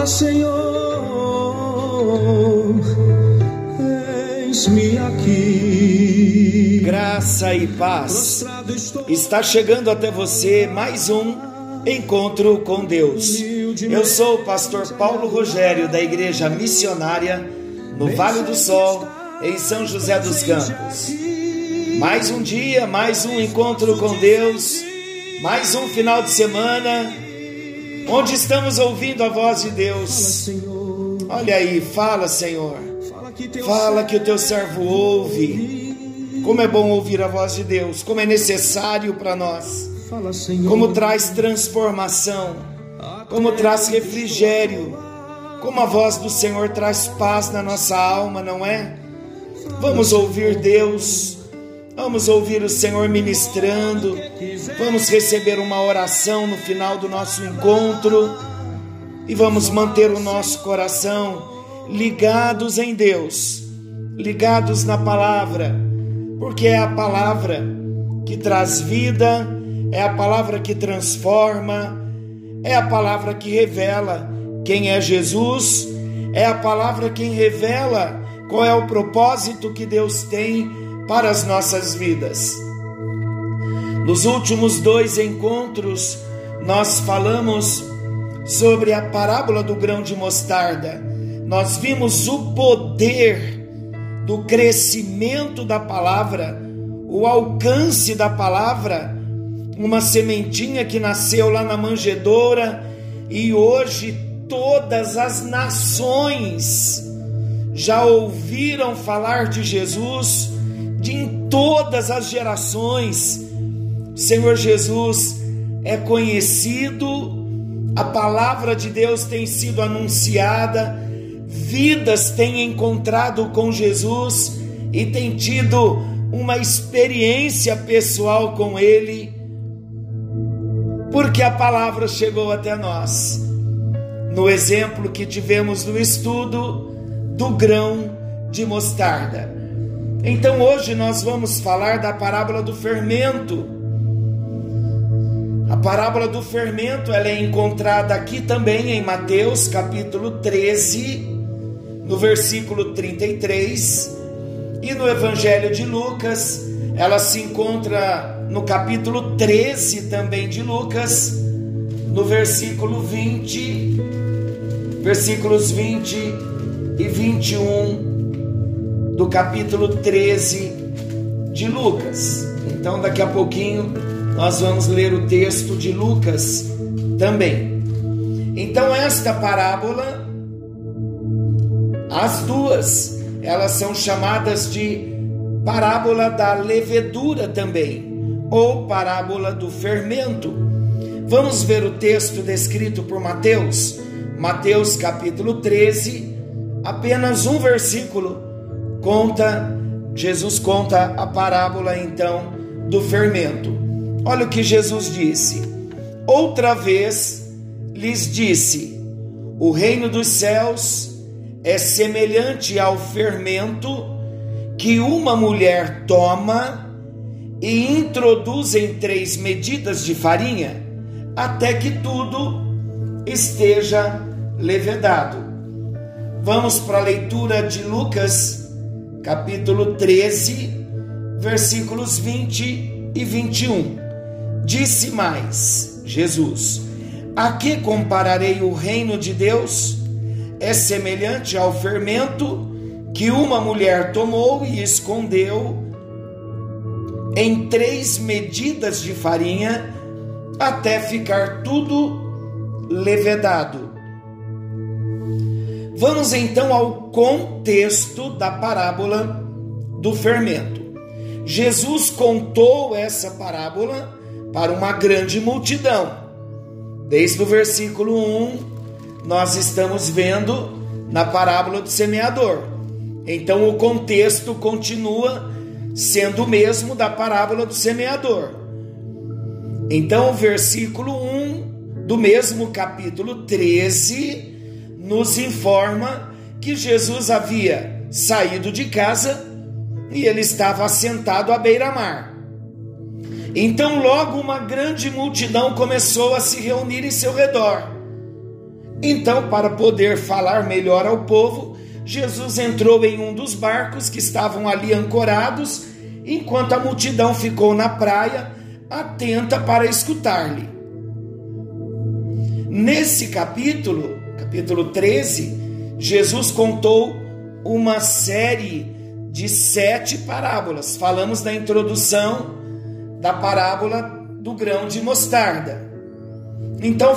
Fala, Senhor, eis-me aqui. Graça e paz. Está chegando até você mais um encontro com Deus. Eu sou o pastor Paulo Rogério da Igreja Missionária no Vale do Sol, em São José dos Campos. Mais um dia, mais um encontro com Deus, mais um final de semana onde estamos ouvindo a voz de Deus. Olha aí, fala, Senhor. fala que o teu servo ouve. Como é bom ouvir a voz de Deus, como é necessário para nós, como traz transformação, como traz refrigério, como a voz do Senhor traz paz na nossa alma, não é? Vamos ouvir Deus, vamos ouvir o Senhor ministrando, vamos receber uma oração no final do nosso encontro. E vamos manter o nosso coração ligados em Deus, ligados na palavra, porque é a palavra que traz vida, é a palavra que transforma, é a palavra que revela quem é Jesus, é a palavra que revela qual é o propósito que Deus tem para as nossas vidas. Nos últimos dois encontros, nós falamos sobre a parábola do grão de mostarda. Nós vimos o poder do crescimento da palavra, o alcance da palavra, uma sementinha que nasceu lá na manjedoura e hoje todas as nações já ouviram falar de Jesus de em todas as gerações. Senhor Jesus é conhecido, a palavra de Deus tem sido anunciada, vidas têm encontrado com Jesus e têm tido uma experiência pessoal com Ele, porque a palavra chegou até nós. No exemplo que tivemos no estudo do grão de mostarda. Então hoje nós vamos falar da parábola do fermento. A parábola do fermento ela é encontrada aqui também em Mateus capítulo 13, no versículo 33, e no Evangelho de Lucas, ela se encontra no capítulo 13 também de Lucas, no versículo 20, versículos 20 e 21 do capítulo 13 de Lucas. Então, daqui a pouquinho nós vamos ler o texto de Lucas também. Então, esta parábola, as duas, elas são chamadas de parábola da levedura também, ou parábola do fermento. Vamos ver o texto descrito por Mateus, Mateus capítulo 13, apenas um versículo conta, Jesus conta a parábola então do fermento. Olha o que Jesus disse. Outra vez lhes disse: O reino dos céus é semelhante ao fermento que uma mulher toma e introduz em três medidas de farinha, até que tudo esteja levedado. Vamos para a leitura de Lucas, capítulo 13, versículos 20 e 21. Disse mais Jesus: A que compararei o reino de Deus? É semelhante ao fermento que uma mulher tomou e escondeu em três medidas de farinha até ficar tudo levedado. Vamos então ao contexto da parábola do fermento. Jesus contou essa parábola para uma grande multidão, desde o versículo 1 nós estamos vendo na parábola do semeador. Então o contexto continua sendo o mesmo da parábola do semeador. Então o versículo 1 do mesmo capítulo 13 nos informa que Jesus havia saído de casa e ele estava assentado à beira-mar. Então, logo uma grande multidão começou a se reunir em seu redor. Então, para poder falar melhor ao povo, Jesus entrou em um dos barcos que estavam ali ancorados, enquanto a multidão ficou na praia, atenta para escutar-lhe. Nesse capítulo, capítulo 13, Jesus contou uma série de sete parábolas. Falamos na introdução da parábola do grão de mostarda. Então,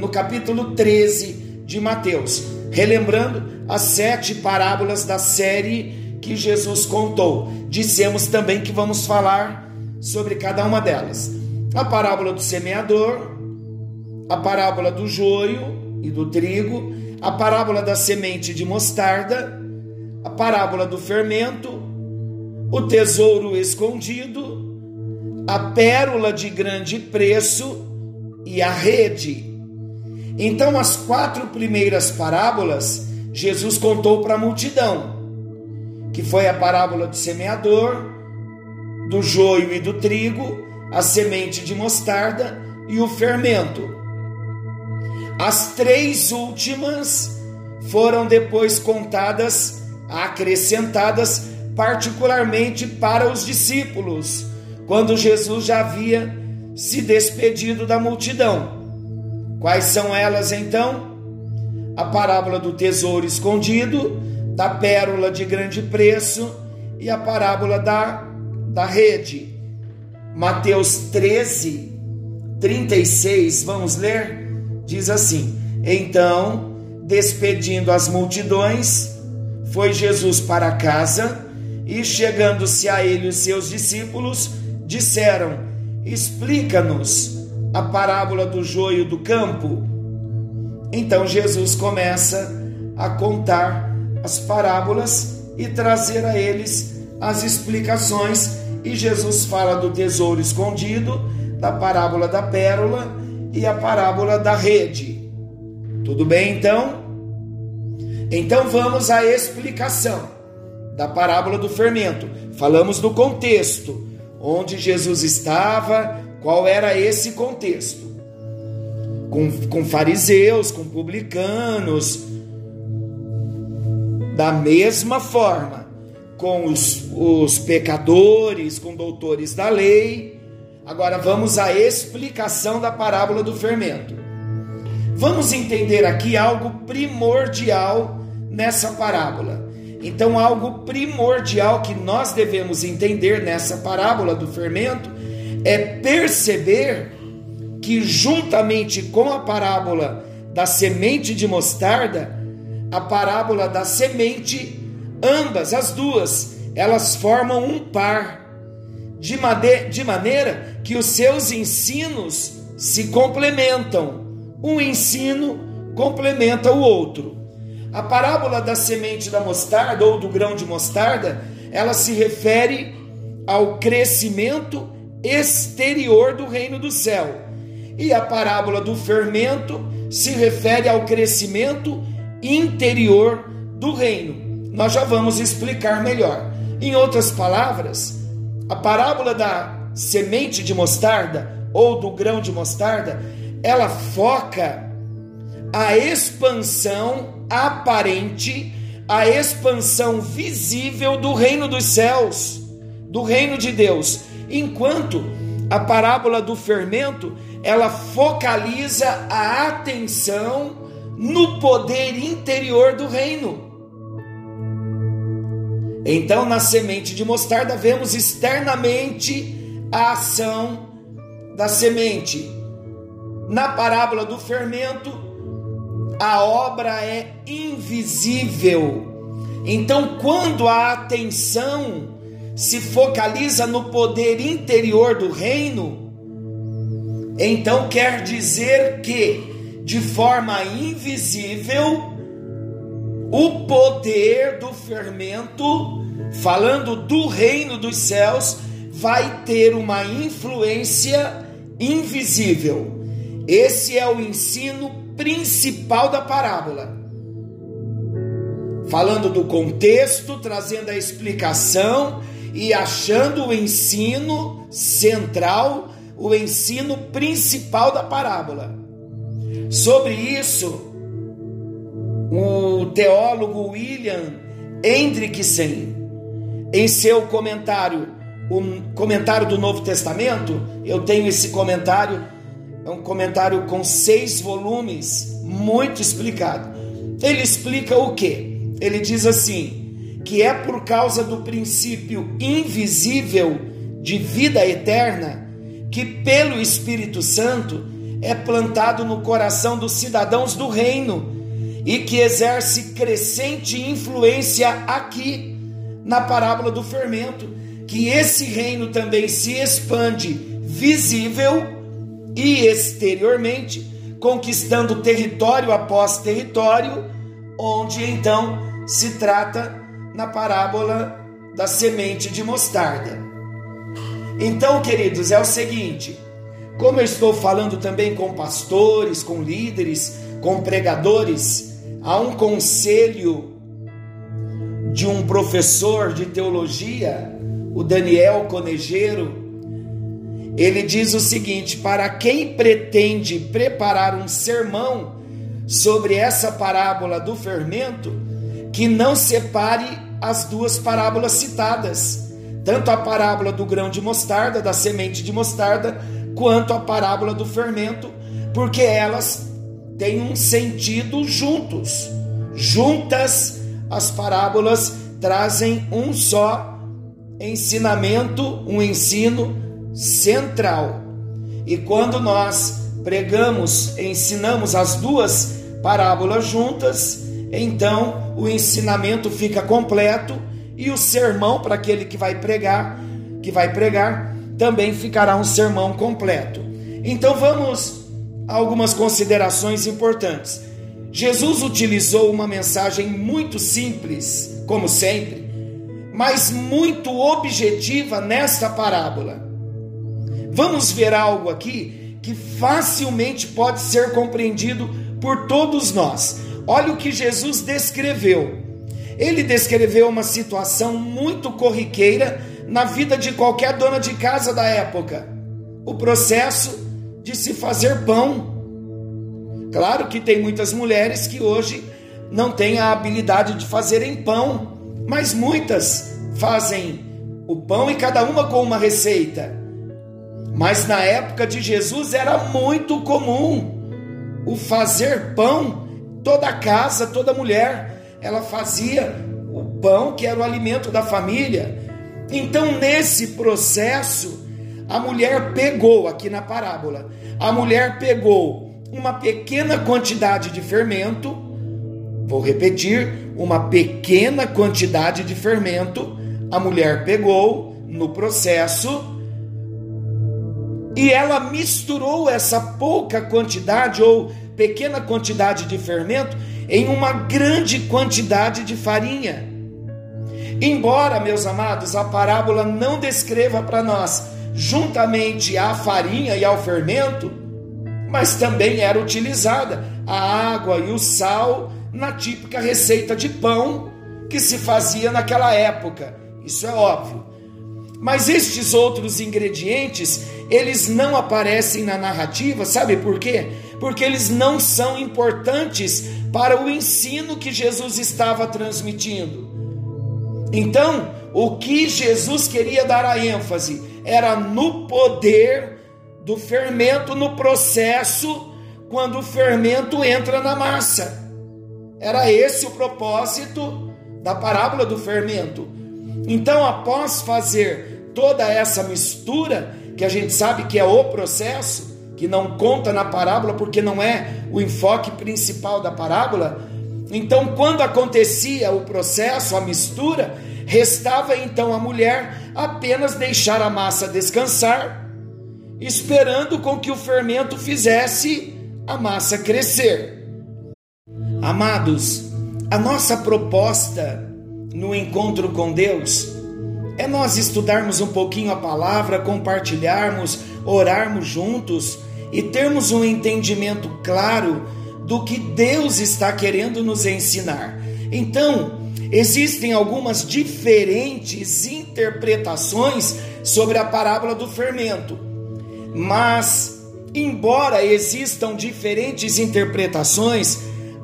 no capítulo 13 de Mateus, relembrando as sete parábolas da série que Jesus contou, dissemos também que vamos falar sobre cada uma delas. A parábola do semeador, a parábola do joio e do trigo, a parábola da semente de mostarda, a parábola do fermento, o tesouro escondido, a pérola de grande preço e a rede. Então, as quatro primeiras parábolas Jesus contou para a multidão, que foi a parábola do semeador, do joio e do trigo, a semente de mostarda e o fermento. As três últimas foram depois contadas, acrescentadas particularmente para os discípulos quando Jesus já havia se despedido da multidão. Quais são elas então? A parábola do tesouro escondido, da pérola de grande preço e a parábola da, da rede. Mateus 13, 36, vamos ler? Diz assim: Então, despedindo as multidões, foi Jesus para casa e, chegando-se a ele os seus discípulos, disseram: Explica-nos a parábola do joio do campo. Então Jesus começa a contar as parábolas e trazer a eles as explicações. E Jesus fala do tesouro escondido, da parábola da pérola e a parábola da rede. Tudo bem então? Então vamos à explicação da parábola do fermento. Falamos do contexto onde Jesus estava, qual era esse contexto. Com, com fariseus, com publicanos, da mesma forma, com os, os pecadores, com doutores da lei. Agora vamos à explicação da parábola do fermento. Vamos entender aqui algo primordial nessa parábola. Então, algo primordial que nós devemos entender nessa parábola do fermento é perceber que, juntamente com a parábola da semente de mostarda, a parábola da semente, ambas, as duas, elas formam um par, de, de maneira que os seus ensinos se complementam. Um ensino complementa o outro. A parábola da semente da mostarda ou do grão de mostarda, ela se refere ao crescimento exterior do reino do céu. E a parábola do fermento se refere ao crescimento interior do reino. Nós já vamos explicar melhor. Em outras palavras, a parábola da semente de mostarda ou do grão de mostarda, ela foca a expansão aparente, a expansão visível do reino dos céus, do reino de Deus, enquanto a parábola do fermento, ela focaliza a atenção no poder interior do reino. Então, na semente de mostarda, vemos externamente a ação da semente. Na parábola do fermento, a obra é invisível. Então, quando a atenção se focaliza no poder interior do reino, então quer dizer que de forma invisível o poder do fermento, falando do reino dos céus, vai ter uma influência invisível. Esse é o ensino principal da parábola. Falando do contexto, trazendo a explicação e achando o ensino central, o ensino principal da parábola. Sobre isso, o teólogo William Hendrickson, em seu comentário, o comentário do Novo Testamento, eu tenho esse comentário, é um comentário com seis volumes, muito explicado. Ele explica o que? Ele diz assim: que é por causa do princípio invisível de vida eterna que, pelo Espírito Santo, é plantado no coração dos cidadãos do reino e que exerce crescente influência aqui na parábola do fermento, que esse reino também se expande visível e exteriormente, conquistando território após território, onde então se trata na parábola da semente de mostarda. Então, queridos, é o seguinte, como eu estou falando também com pastores, com líderes, com pregadores, Há um conselho de um professor de teologia, o Daniel Conejeiro. Ele diz o seguinte: para quem pretende preparar um sermão sobre essa parábola do fermento, que não separe as duas parábolas citadas, tanto a parábola do grão de mostarda, da semente de mostarda, quanto a parábola do fermento, porque elas têm um sentido juntos. Juntas, as parábolas trazem um só ensinamento, um ensino central. E quando nós pregamos, ensinamos as duas parábolas juntas, então o ensinamento fica completo e o sermão para aquele que vai pregar, que vai pregar, também ficará um sermão completo. Então vamos algumas considerações importantes. Jesus utilizou uma mensagem muito simples, como sempre, mas muito objetiva nesta parábola. Vamos ver algo aqui que facilmente pode ser compreendido por todos nós. Olha o que Jesus descreveu. Ele descreveu uma situação muito corriqueira na vida de qualquer dona de casa da época. O processo de se fazer pão. Claro que tem muitas mulheres que hoje não têm a habilidade de fazerem pão, mas muitas fazem o pão e cada uma com uma receita. Mas na época de Jesus era muito comum o fazer pão, toda casa, toda mulher, ela fazia o pão que era o alimento da família. Então, nesse processo, a mulher pegou, aqui na parábola, a mulher pegou uma pequena quantidade de fermento, vou repetir, uma pequena quantidade de fermento, a mulher pegou no processo e ela misturou essa pouca quantidade ou pequena quantidade de fermento em uma grande quantidade de farinha. Embora, meus amados, a parábola não descreva para nós juntamente à farinha e ao fermento, mas também era utilizada a água e o sal na típica receita de pão que se fazia naquela época. Isso é óbvio. Mas estes outros ingredientes, eles não aparecem na narrativa, sabe por quê? Porque eles não são importantes para o ensino que Jesus estava transmitindo. Então, o que Jesus queria dar a ênfase era no poder do fermento, no processo, quando o fermento entra na massa. Era esse o propósito da parábola do fermento. Então, após fazer toda essa mistura, que a gente sabe que é o processo, que não conta na parábola porque não é o enfoque principal da parábola. Então, quando acontecia o processo, a mistura, Restava então a mulher apenas deixar a massa descansar, esperando com que o fermento fizesse a massa crescer. Amados, a nossa proposta no encontro com Deus é nós estudarmos um pouquinho a palavra, compartilharmos, orarmos juntos e termos um entendimento claro do que Deus está querendo nos ensinar. Então, existem algumas diferentes interpretações sobre a parábola do fermento, mas, embora existam diferentes interpretações,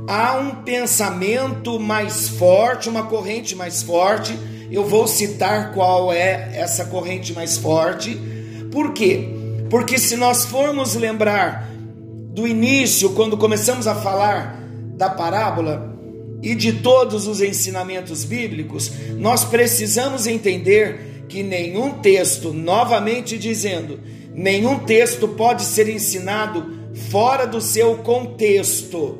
há um pensamento mais forte, uma corrente mais forte. Eu vou citar qual é essa corrente mais forte. Por quê? Porque se nós formos lembrar do início, quando começamos a falar da parábola e de todos os ensinamentos bíblicos, nós precisamos entender que nenhum texto, novamente dizendo, nenhum texto pode ser ensinado fora do seu contexto.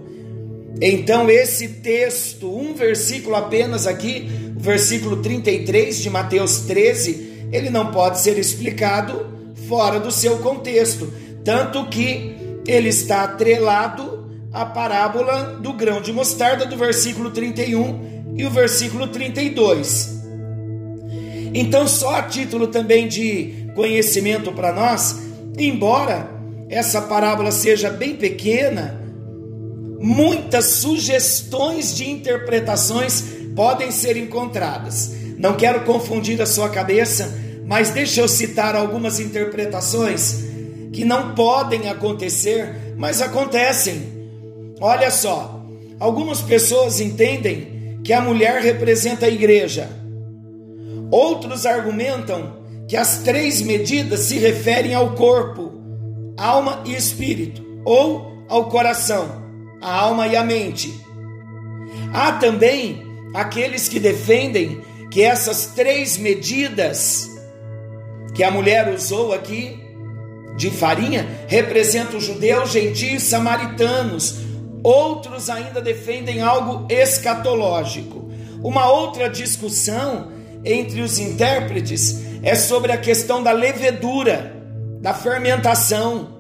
Então, esse texto, um versículo apenas aqui, o versículo 33 de Mateus 13, ele não pode ser explicado fora do seu contexto. Tanto que ele está atrelado à parábola do grão de mostarda, do versículo 31 e o versículo 32. Então, só a título também de conhecimento para nós, embora essa parábola seja bem pequena, muitas sugestões de interpretações podem ser encontradas. Não quero confundir a sua cabeça, mas deixa eu citar algumas interpretações que não podem acontecer, mas acontecem. Olha só, algumas pessoas entendem que a mulher representa a igreja. Outros argumentam que as três medidas se referem ao corpo, alma e espírito, ou ao coração a alma e a mente. Há também aqueles que defendem que essas três medidas que a mulher usou aqui de farinha representam judeus, gentios, samaritanos. Outros ainda defendem algo escatológico. Uma outra discussão entre os intérpretes é sobre a questão da levedura, da fermentação.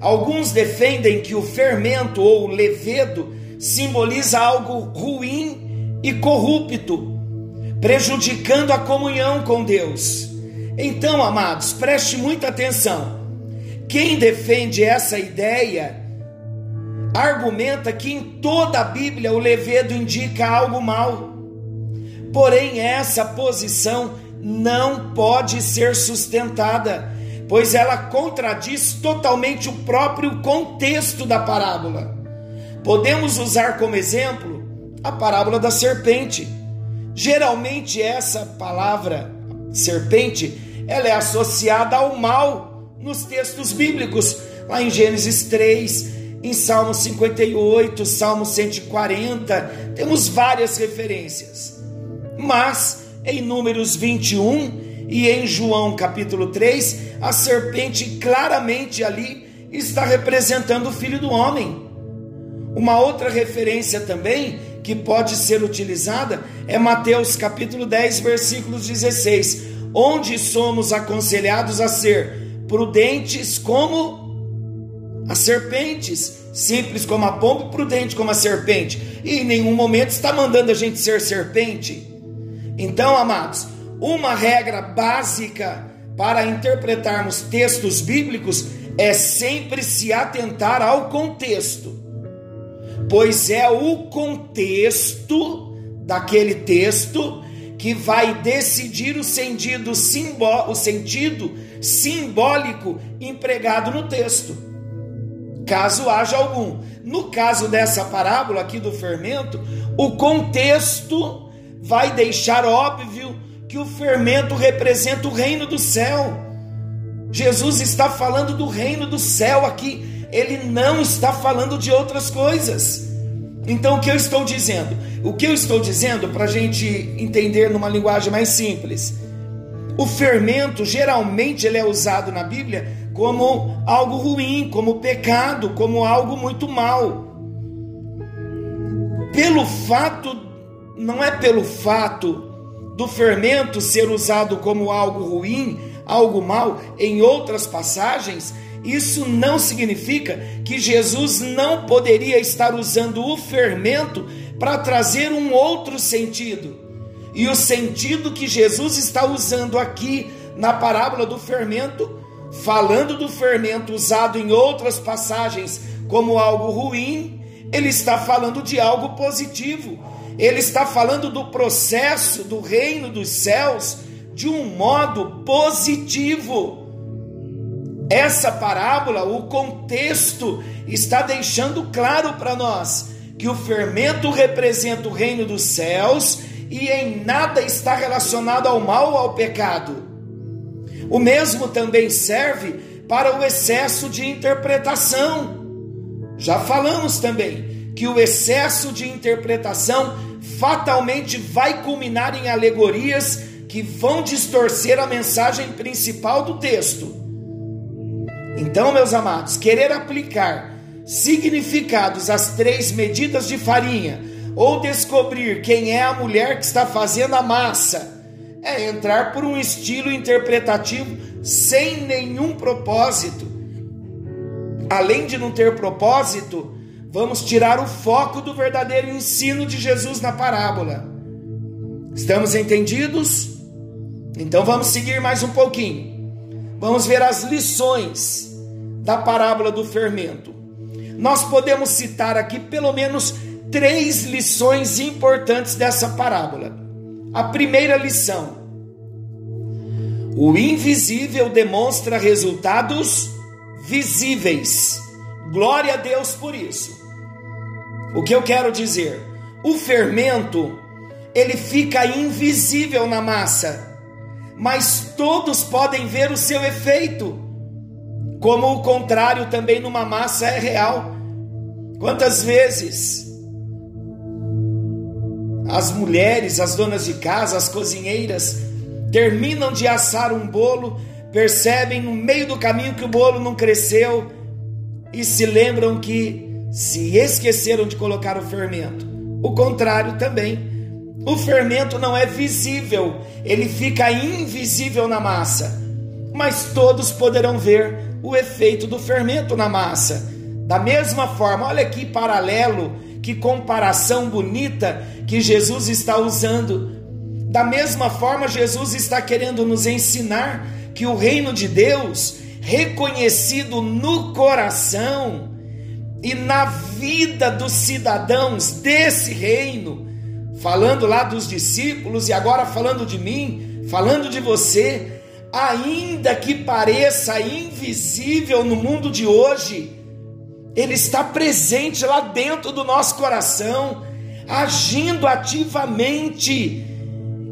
Alguns defendem que o fermento ou levedo simboliza algo ruim e corrupto, prejudicando a comunhão com Deus. Então, amados, preste muita atenção. Quem defende essa ideia argumenta que em toda a Bíblia o levedo indica algo mal. Porém, essa posição não pode ser sustentada pois ela contradiz totalmente o próprio contexto da parábola. Podemos usar como exemplo a parábola da serpente. Geralmente essa palavra serpente, ela é associada ao mal nos textos bíblicos, lá em Gênesis 3, em Salmo 58, Salmo 140, temos várias referências. Mas em Números 21 e em João capítulo 3, a serpente claramente ali está representando o filho do homem. Uma outra referência também que pode ser utilizada é Mateus capítulo 10, versículos 16, onde somos aconselhados a ser prudentes como as serpentes, simples como a pomba, prudente como a serpente. E em nenhum momento está mandando a gente ser serpente. Então, amados, uma regra básica para interpretarmos textos bíblicos é sempre se atentar ao contexto, pois é o contexto daquele texto que vai decidir o sentido, simbó o sentido simbólico empregado no texto, caso haja algum. No caso dessa parábola aqui do fermento, o contexto vai deixar óbvio que o fermento representa o reino do céu. Jesus está falando do reino do céu aqui, ele não está falando de outras coisas. Então, o que eu estou dizendo? O que eu estou dizendo, para a gente entender numa linguagem mais simples, o fermento geralmente ele é usado na Bíblia como algo ruim, como pecado, como algo muito mal. Pelo fato, não é pelo fato do fermento ser usado como algo ruim, algo mal, em outras passagens, isso não significa que Jesus não poderia estar usando o fermento para trazer um outro sentido. E o sentido que Jesus está usando aqui na parábola do fermento, falando do fermento usado em outras passagens como algo ruim, ele está falando de algo positivo. Ele está falando do processo do reino dos céus de um modo positivo. Essa parábola, o contexto está deixando claro para nós que o fermento representa o reino dos céus e em nada está relacionado ao mal ou ao pecado. O mesmo também serve para o excesso de interpretação. Já falamos também que o excesso de interpretação fatalmente vai culminar em alegorias que vão distorcer a mensagem principal do texto. Então, meus amados, querer aplicar significados às três medidas de farinha ou descobrir quem é a mulher que está fazendo a massa é entrar por um estilo interpretativo sem nenhum propósito. Além de não ter propósito, vamos tirar o foco do verdadeiro ensino de Jesus na parábola. Estamos entendidos? Então vamos seguir mais um pouquinho. Vamos ver as lições da parábola do fermento. Nós podemos citar aqui pelo menos três lições importantes dessa parábola. A primeira lição: o invisível demonstra resultados visíveis. Glória a Deus por isso. O que eu quero dizer? O fermento, ele fica invisível na massa, mas todos podem ver o seu efeito. Como o contrário também numa massa é real. Quantas vezes as mulheres, as donas de casa, as cozinheiras terminam de assar um bolo, percebem no meio do caminho que o bolo não cresceu e se lembram que se esqueceram de colocar o fermento. O contrário também. O fermento não é visível, ele fica invisível na massa, mas todos poderão ver o efeito do fermento na massa. Da mesma forma, olha que paralelo, que comparação bonita que Jesus está usando. Da mesma forma, Jesus está querendo nos ensinar que o reino de Deus, reconhecido no coração e na vida dos cidadãos desse reino, falando lá dos discípulos e agora falando de mim, falando de você, ainda que pareça invisível no mundo de hoje, ele está presente lá dentro do nosso coração, agindo ativamente.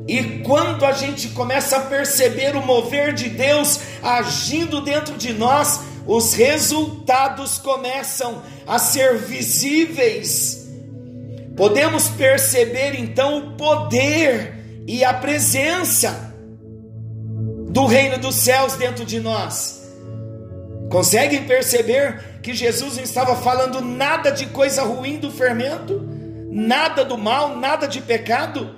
E quando a gente começa a perceber o mover de Deus agindo dentro de nós, os resultados começam a ser visíveis. Podemos perceber então o poder e a presença do reino dos céus dentro de nós. Conseguem perceber que Jesus não estava falando nada de coisa ruim do fermento, nada do mal, nada de pecado?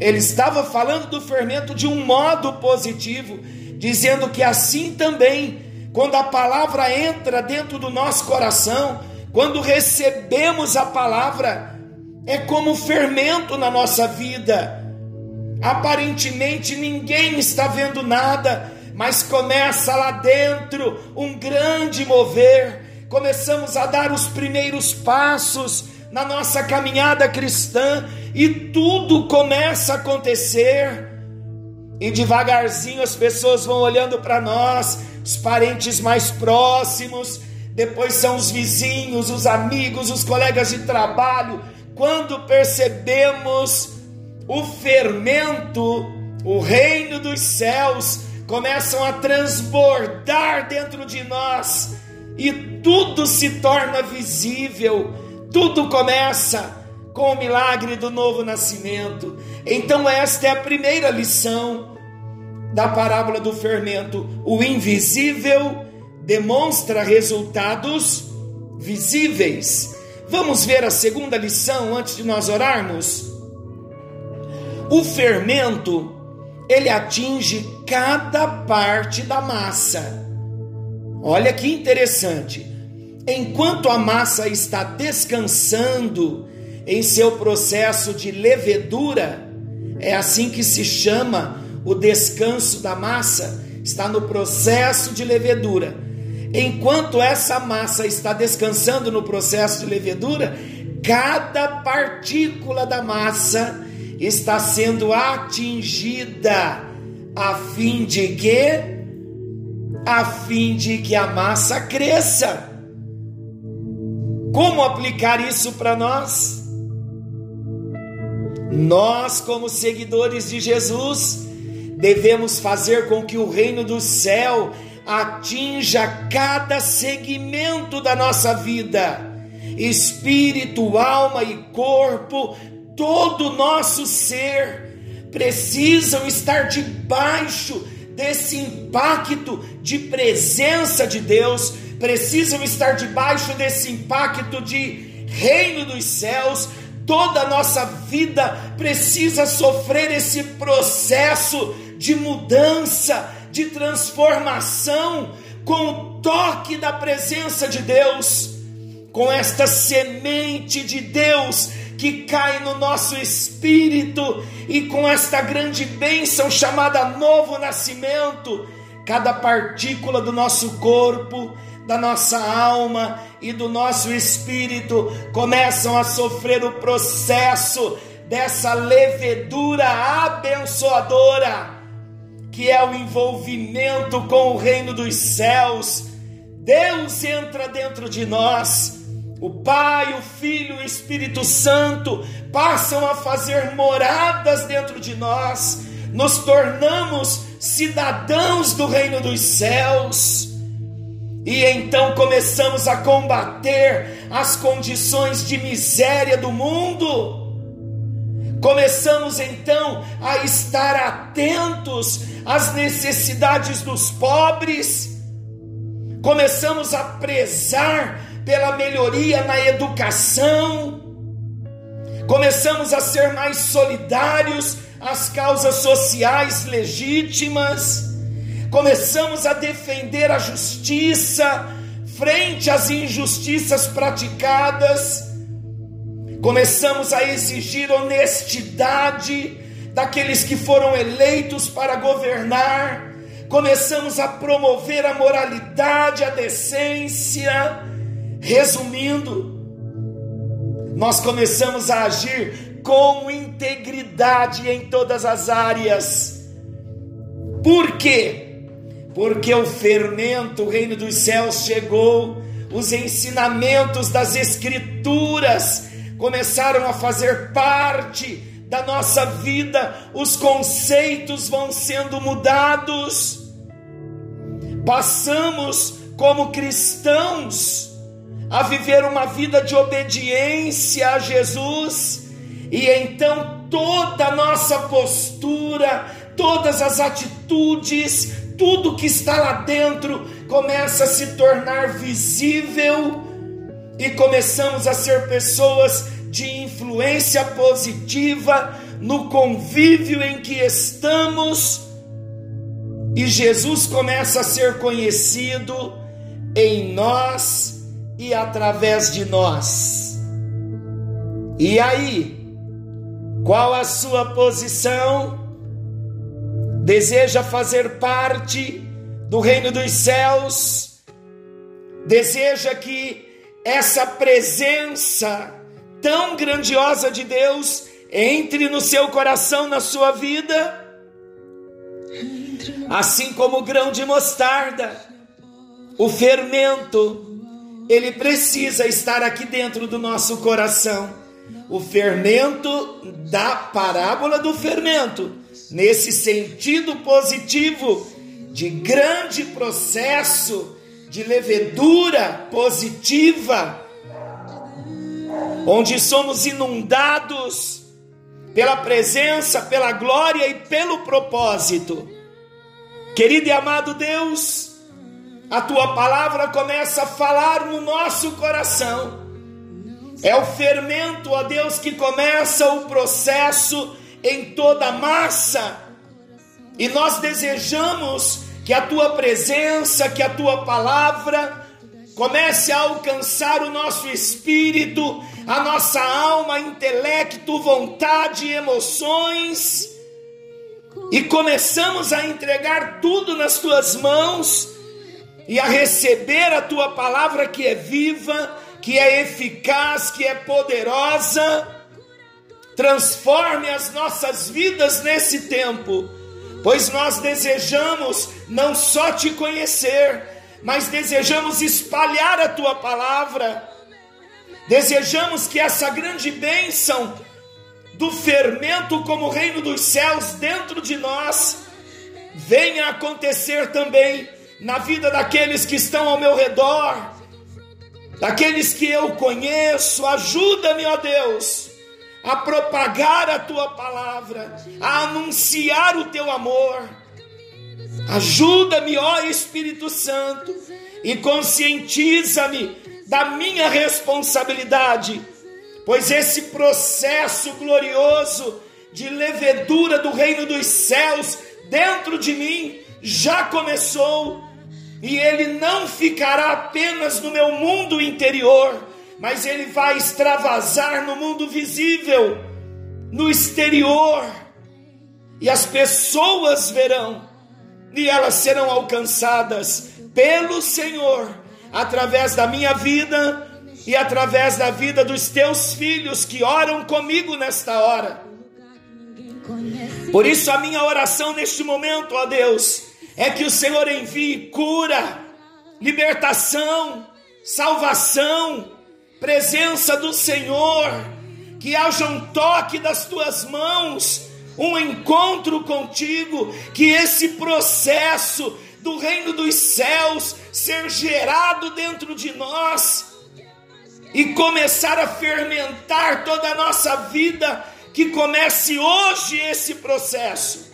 Ele estava falando do fermento de um modo positivo, dizendo que assim também, quando a palavra entra dentro do nosso coração, quando recebemos a palavra, é como fermento na nossa vida. Aparentemente ninguém está vendo nada, mas começa lá dentro um grande mover. Começamos a dar os primeiros passos na nossa caminhada cristã e tudo começa a acontecer. E devagarzinho as pessoas vão olhando para nós, os parentes mais próximos, depois são os vizinhos, os amigos, os colegas de trabalho. Quando percebemos o fermento, o reino dos céus começam a transbordar dentro de nós e tudo se torna visível, tudo começa com o milagre do novo nascimento. Então, esta é a primeira lição da parábola do fermento. O invisível demonstra resultados visíveis. Vamos ver a segunda lição antes de nós orarmos? O fermento, ele atinge cada parte da massa. Olha que interessante. Enquanto a massa está descansando em seu processo de levedura, é assim que se chama o descanso da massa, está no processo de levedura. Enquanto essa massa está descansando no processo de levedura, cada partícula da massa está sendo atingida a fim de que a fim de que a massa cresça. Como aplicar isso para nós? Nós, como seguidores de Jesus, devemos fazer com que o reino do céu atinja cada segmento da nossa vida, espírito, alma e corpo, todo o nosso ser precisam estar debaixo desse impacto de presença de Deus, precisam estar debaixo desse impacto de reino dos céus. Toda a nossa vida precisa sofrer esse processo de mudança, de transformação, com o toque da presença de Deus, com esta semente de Deus que cai no nosso espírito e com esta grande bênção chamada novo nascimento, cada partícula do nosso corpo, da nossa alma e do nosso espírito começam a sofrer o processo dessa levedura abençoadora, que é o envolvimento com o reino dos céus. Deus entra dentro de nós o Pai, o Filho e o Espírito Santo passam a fazer moradas dentro de nós, nos tornamos cidadãos do reino dos céus. E então começamos a combater as condições de miséria do mundo. Começamos então a estar atentos às necessidades dos pobres. Começamos a prezar pela melhoria na educação, começamos a ser mais solidários às causas sociais legítimas, começamos a defender a justiça frente às injustiças praticadas, começamos a exigir honestidade daqueles que foram eleitos para governar, começamos a promover a moralidade, a decência, Resumindo, nós começamos a agir com integridade em todas as áreas. Por quê? Porque o fermento, o reino dos céus chegou, os ensinamentos das Escrituras começaram a fazer parte da nossa vida, os conceitos vão sendo mudados. Passamos como cristãos a viver uma vida de obediência a Jesus, e então toda a nossa postura, todas as atitudes, tudo que está lá dentro começa a se tornar visível e começamos a ser pessoas de influência positiva no convívio em que estamos. E Jesus começa a ser conhecido em nós e através de nós. E aí, qual a sua posição? Deseja fazer parte do reino dos céus? Deseja que essa presença tão grandiosa de Deus entre no seu coração, na sua vida? Assim como o grão de mostarda, o fermento, ele precisa estar aqui dentro do nosso coração. O fermento da parábola do fermento, nesse sentido positivo de grande processo de levedura positiva, onde somos inundados pela presença, pela glória e pelo propósito. Querido e amado Deus, a tua palavra começa a falar no nosso coração. É o fermento, ó Deus, que começa o processo em toda a massa. E nós desejamos que a tua presença, que a tua palavra comece a alcançar o nosso espírito, a nossa alma, intelecto, vontade, emoções, e começamos a entregar tudo nas tuas mãos e a receber a tua palavra que é viva, que é eficaz, que é poderosa. Transforme as nossas vidas nesse tempo, pois nós desejamos não só te conhecer, mas desejamos espalhar a tua palavra. Desejamos que essa grande bênção do fermento como reino dos céus dentro de nós venha acontecer também na vida daqueles que estão ao meu redor, daqueles que eu conheço. Ajuda-me, ó Deus, a propagar a tua palavra, a anunciar o teu amor. Ajuda-me, ó Espírito Santo, e conscientiza-me da minha responsabilidade, pois esse processo glorioso de levedura do reino dos céus dentro de mim já começou e ele não ficará apenas no meu mundo interior, mas ele vai extravasar no mundo visível, no exterior, e as pessoas verão, e elas serão alcançadas pelo Senhor, através da minha vida e através da vida dos teus filhos que oram comigo nesta hora. Por isso, a minha oração neste momento, ó Deus, é que o Senhor envie cura, libertação, salvação, presença do Senhor, que haja um toque das tuas mãos, um encontro contigo, que esse processo do reino dos céus ser gerado dentro de nós e começar a fermentar toda a nossa vida, que comece hoje esse processo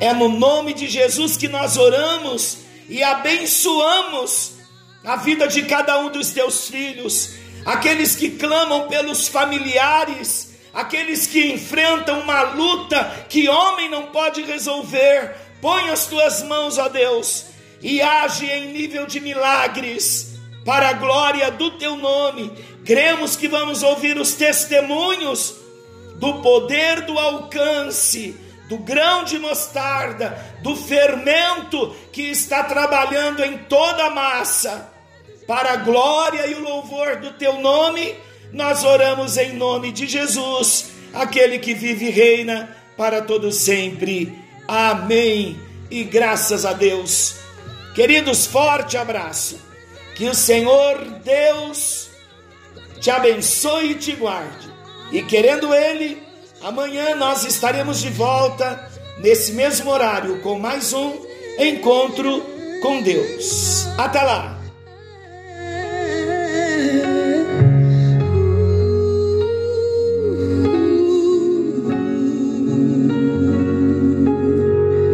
é no nome de Jesus que nós oramos e abençoamos a vida de cada um dos teus filhos, aqueles que clamam pelos familiares, aqueles que enfrentam uma luta que homem não pode resolver. Põe as tuas mãos, ó Deus, e age em nível de milagres, para a glória do teu nome. Cremos que vamos ouvir os testemunhos do poder do alcance do grão de mostarda, do fermento que está trabalhando em toda a massa, para a glória e o louvor do teu nome, nós oramos em nome de Jesus, aquele que vive e reina para todo sempre. Amém. E graças a Deus. Queridos, forte abraço. Que o Senhor Deus te abençoe e te guarde. E querendo ele, Amanhã nós estaremos de volta nesse mesmo horário com mais um encontro com Deus. Até lá!